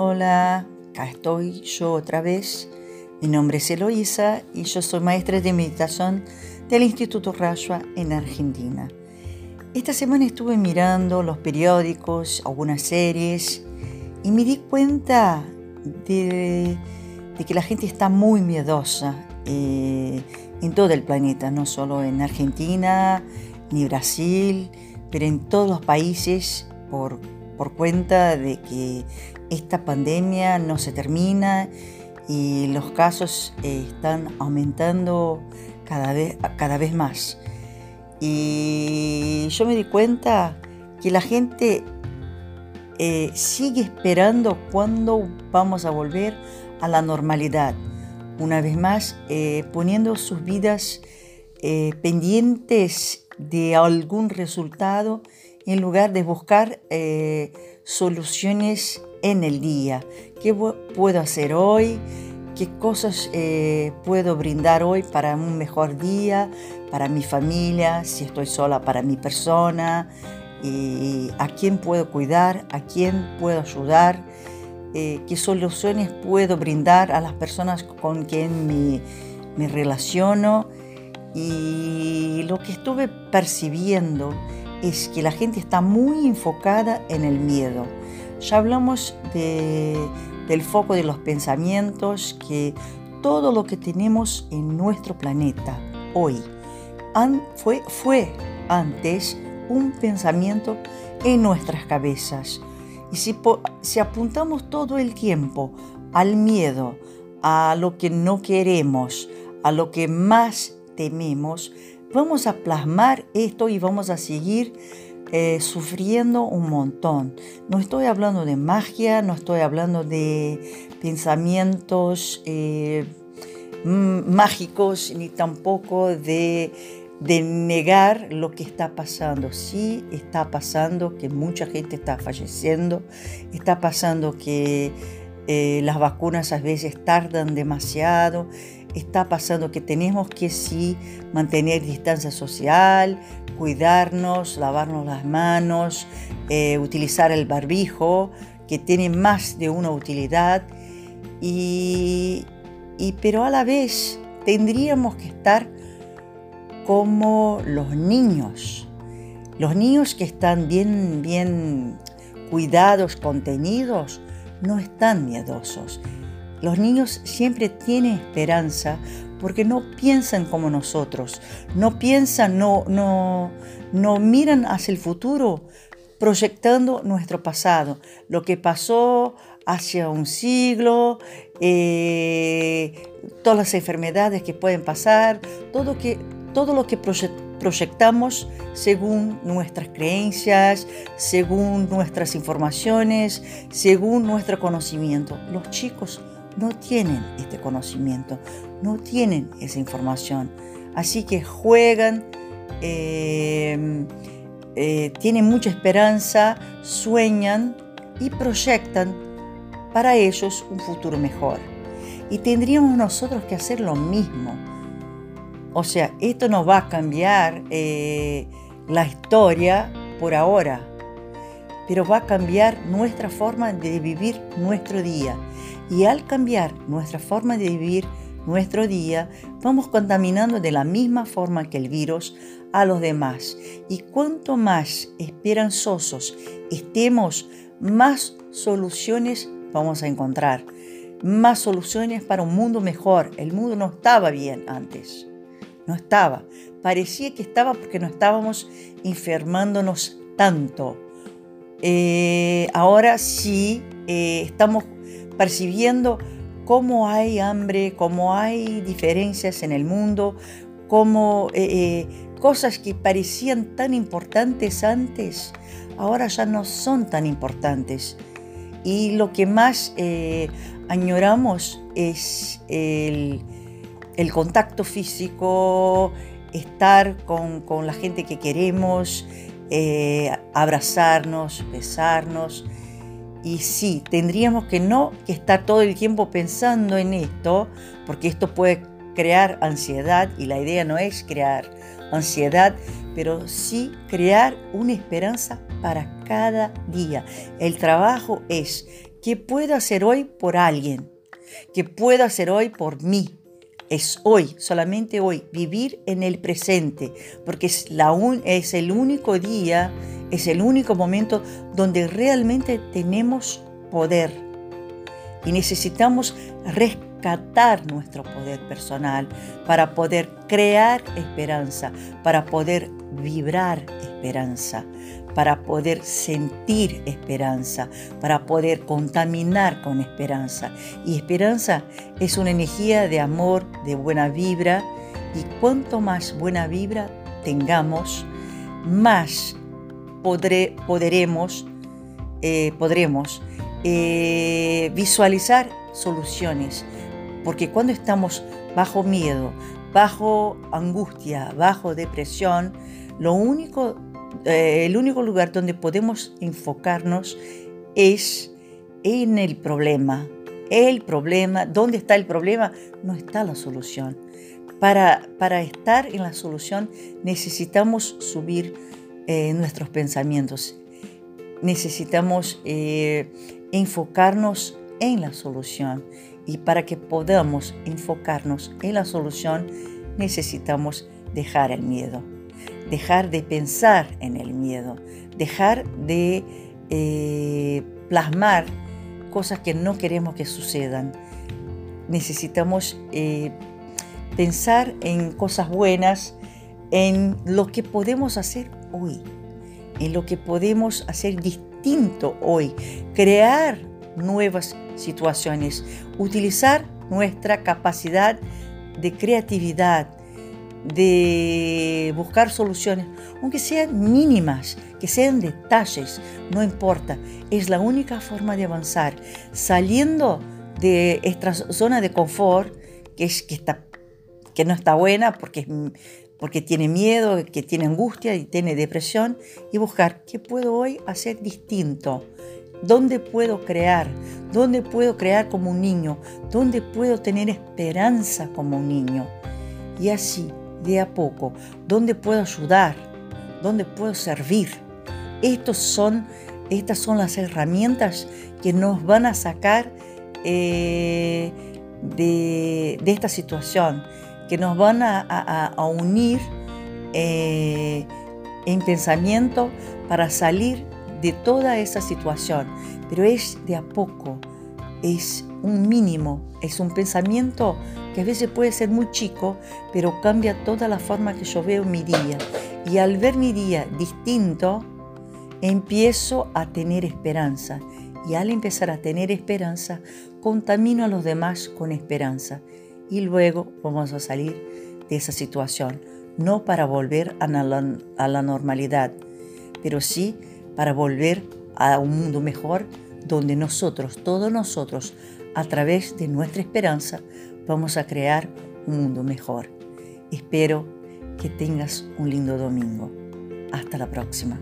Hola, acá estoy yo otra vez. Mi nombre es Eloísa y yo soy maestra de meditación del Instituto Rashwa en Argentina. Esta semana estuve mirando los periódicos, algunas series y me di cuenta de, que la gente está muy miedosa eh, en todo el planeta, no solo en Argentina ni Brasil, pero en todos los países por, por cuenta de que esta pandemia no se termina y los casos eh, están aumentando cada vez, cada vez más. Y yo me di cuenta que la gente eh, sigue esperando cuándo vamos a volver a la normalidad. Una vez más, eh, poniendo sus vidas pendientes de algún resultado en lugar de buscar soluciones en el día. ¿Qué puedo hacer hoy? ¿Qué cosas eh, puedo brindar hoy para un mejor día, para mi familia, si estoy sola, para mi persona? Y ¿A quién puedo cuidar? ¿A quién puedo ayudar? Eh, ¿Qué soluciones puedo brindar a las personas con quien me, me relaciono? Y lo que estuve percibiendo es que la gente está muy enfocada en el miedo ya hablamos del foco de los pensamientos, que todo lo que tenemos en nuestro planeta hoy fue, antes un pensamiento en nuestras cabezas. Y si, si apuntamos todo el tiempo al miedo, a lo que no queremos, a lo que más tememos, vamos a plasmar esto y vamos a seguir eh, sufriendo un montón. No estoy hablando de magia, no estoy hablando de pensamientos eh, mágicos, ni tampoco de, negar lo que está pasando. Sí está pasando que mucha gente está falleciendo, está pasando que eh, las vacunas a veces tardan demasiado, está pasando que tenemos que sí mantener distancia social, cuidarnos, lavarnos las manos, eh, utilizar el barbijo, que tiene más de una utilidad, y, pero a la vez tendríamos que estar como los niños, los niños que están bien, bien cuidados, contenidos, no están miedosos. Los niños siempre tienen esperanza porque no piensan como nosotros, no piensan, no, no, no miran hacia el futuro proyectando nuestro pasado, lo que pasó hace un siglo, eh, todas las enfermedades que pueden pasar, todo, lo que proyectamos según nuestras creencias, según nuestras informaciones, según nuestro conocimiento. Los chicos no tienen este conocimiento, no tienen esa información. Así que juegan, em, eh, tienen mucha esperanza, sueñan y proyectan para ellos un futuro mejor. Y tendríamos nosotros que hacer lo mismo. O sea, esto no va a cambiar eh, la historia por ahora, pero va a cambiar nuestra forma de vivir nuestro día y al cambiar nuestra forma de vivir nuestro día, vamos contaminando de la misma forma que el virus a los demás. Y cuanto más esperanzosos estemos, más soluciones vamos a encontrar. Más soluciones para un mundo mejor. El mundo no estaba bien antes. No estaba. Parecía que estaba porque no estábamos enfermándonos tanto. Eh, ahora sí eh, estamos percibiendo cómo hay hambre, cómo hay diferencias en el mundo, cómo eh, eh, cosas que parecían tan importantes antes, ahora ya no son tan importantes. Y lo que más eh, añoramos es el, contacto físico, estar con, la gente que queremos, abrazarnos, besarnos. Y sí, tendríamos que no que estar todo el tiempo pensando en esto, porque esto puede crear ansiedad y la idea no es crear ansiedad, pero sí crear una esperanza para cada día. El trabajo es ¿Qué puedo hacer hoy por alguien? ¿Qué puedo hacer hoy por mí? Es hoy, solamente hoy, vivir en el presente, porque es, la es el único día, es el único momento donde realmente tenemos poder. Y necesitamos rescatar nuestro poder personal para poder crear esperanza, para poder vibrar esperanza, para poder sentir esperanza, para poder contaminar con esperanza. Y esperanza es una energía de amor, de buena vibra, y cuanto más buena vibra tengamos, más podré, podremos, eh, podremos eh, visualizar soluciones. Porque cuando estamos bajo miedo, bajo angustia, bajo depresión, lo único, eh, el único lugar donde podemos enfocarnos es en el problema. El problema, ¿dónde está el problema? No está la solución. Para, para estar en la solución necesitamos subir eh, nuestros pensamientos. Necesitamos eh, enfocarnos en la solución. Y para que podamos enfocarnos en la solución necesitamos dejar el miedo dejar de pensar en el miedo, dejar de eh, plasmar cosas que no queremos que sucedan. Necesitamos eh, pensar en cosas buenas, en lo que podemos hacer hoy, en lo que podemos hacer distinto hoy, crear nuevas situaciones, utilizar nuestra capacidad de creatividad, de buscar soluciones, aunque sean mínimas, que sean detalles, no importa, es la única forma de avanzar, saliendo de esta zona de confort, que, que, está, que no está buena porque, porque tiene miedo, que tiene angustia y tiene depresión, y buscar qué puedo hoy hacer distinto. ¿Dónde puedo crear? ¿Dónde puedo crear como un niño? ¿Dónde puedo tener esperanza como un niño? Y así de a poco, dónde puedo ayudar, dónde puedo servir. Estos son, estas son las herramientas que nos van a sacar eh, de, esta situación, que nos van a, unir eh, en pensamiento para salir de toda esa situación. Pero es de a poco, es un mínimo, es un pensamiento que a veces puede ser muy chico, pero cambia toda la forma que yo veo mi día. Y al ver mi día distinto, empiezo a tener esperanza. Y al empezar a tener esperanza, contamino a los demás con esperanza. Y luego vamos a salir de esa situación, no para volver a la, a la normalidad, pero sí para volver a un mundo mejor donde nosotros, todos nosotros, a través de nuestra esperanza, vamos a crear un mundo mejor. Espero que tengas un lindo domingo. Hasta la próxima.